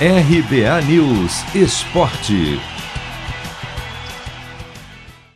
RBA News Esporte.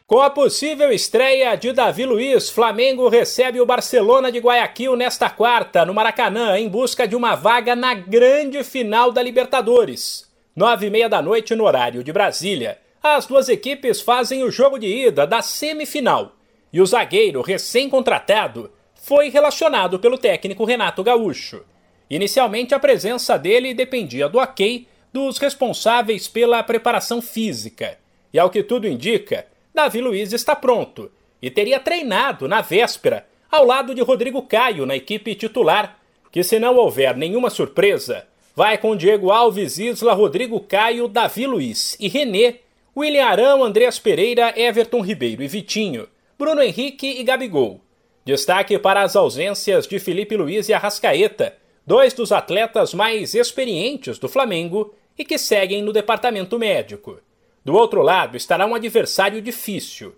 Com a possível estreia de Davi Luiz, Flamengo recebe o Barcelona de Guayaquil nesta quarta, no Maracanã, em busca de uma vaga na grande final da Libertadores. Nove e meia da noite no horário de Brasília. As duas equipes fazem o jogo de ida da semifinal. E o zagueiro recém-contratado foi relacionado pelo técnico Renato Gaúcho. Inicialmente, a presença dele dependia do ok dos responsáveis pela preparação física. E ao que tudo indica, Davi Luiz está pronto e teria treinado na véspera ao lado de Rodrigo Caio na equipe titular, que se não houver nenhuma surpresa, vai com Diego Alves, Isla, Rodrigo Caio, Davi Luiz e René, William Arão, Andreas Pereira, Everton Ribeiro e Vitinho, Bruno Henrique e Gabigol. Destaque para as ausências de Felipe Luiz e Arrascaeta, dois dos atletas mais experientes do Flamengo e que seguem no departamento médico. Do outro lado estará um adversário difícil.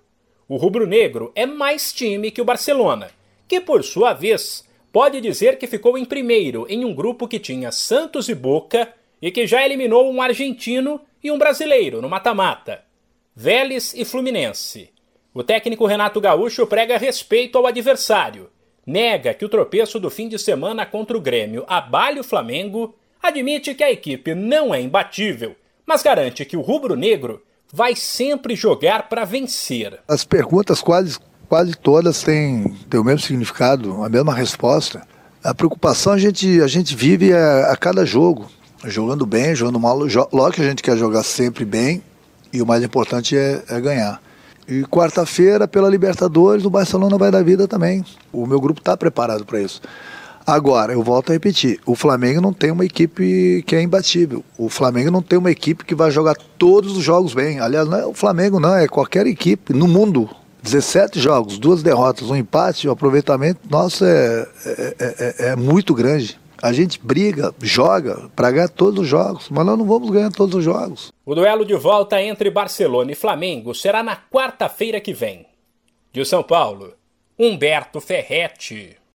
O rubro-negro é mais time que o Barcelona, que por sua vez pode dizer que ficou em primeiro em um grupo que tinha Santos e Boca e que já eliminou um argentino e um brasileiro no mata-mata. Vélez e Fluminense. O técnico Renato Gaúcho prega respeito ao adversário nega que o tropeço do fim de semana contra o Grêmio abale o Flamengo, admite que a equipe não é imbatível, mas garante que o rubro-negro vai sempre jogar para vencer. As perguntas quase, quase todas têm, têm o mesmo significado, a mesma resposta. A preocupação a gente, a gente vive a, a cada jogo, jogando bem, jogando mal. Lógico que a gente quer jogar sempre bem e o mais importante é, é ganhar. E quarta-feira, pela Libertadores, o Barcelona vai dar vida também. O meu grupo está preparado para isso. Agora, eu volto a repetir: o Flamengo não tem uma equipe que é imbatível. O Flamengo não tem uma equipe que vai jogar todos os jogos bem. Aliás, não é o Flamengo, não, é qualquer equipe no mundo. 17 jogos, duas derrotas, um empate, o aproveitamento nosso é, é, é, é muito grande. A gente briga, joga para ganhar todos os jogos, mas nós não vamos ganhar todos os jogos. O duelo de volta entre Barcelona e Flamengo será na quarta-feira que vem. De São Paulo, Humberto Ferretti.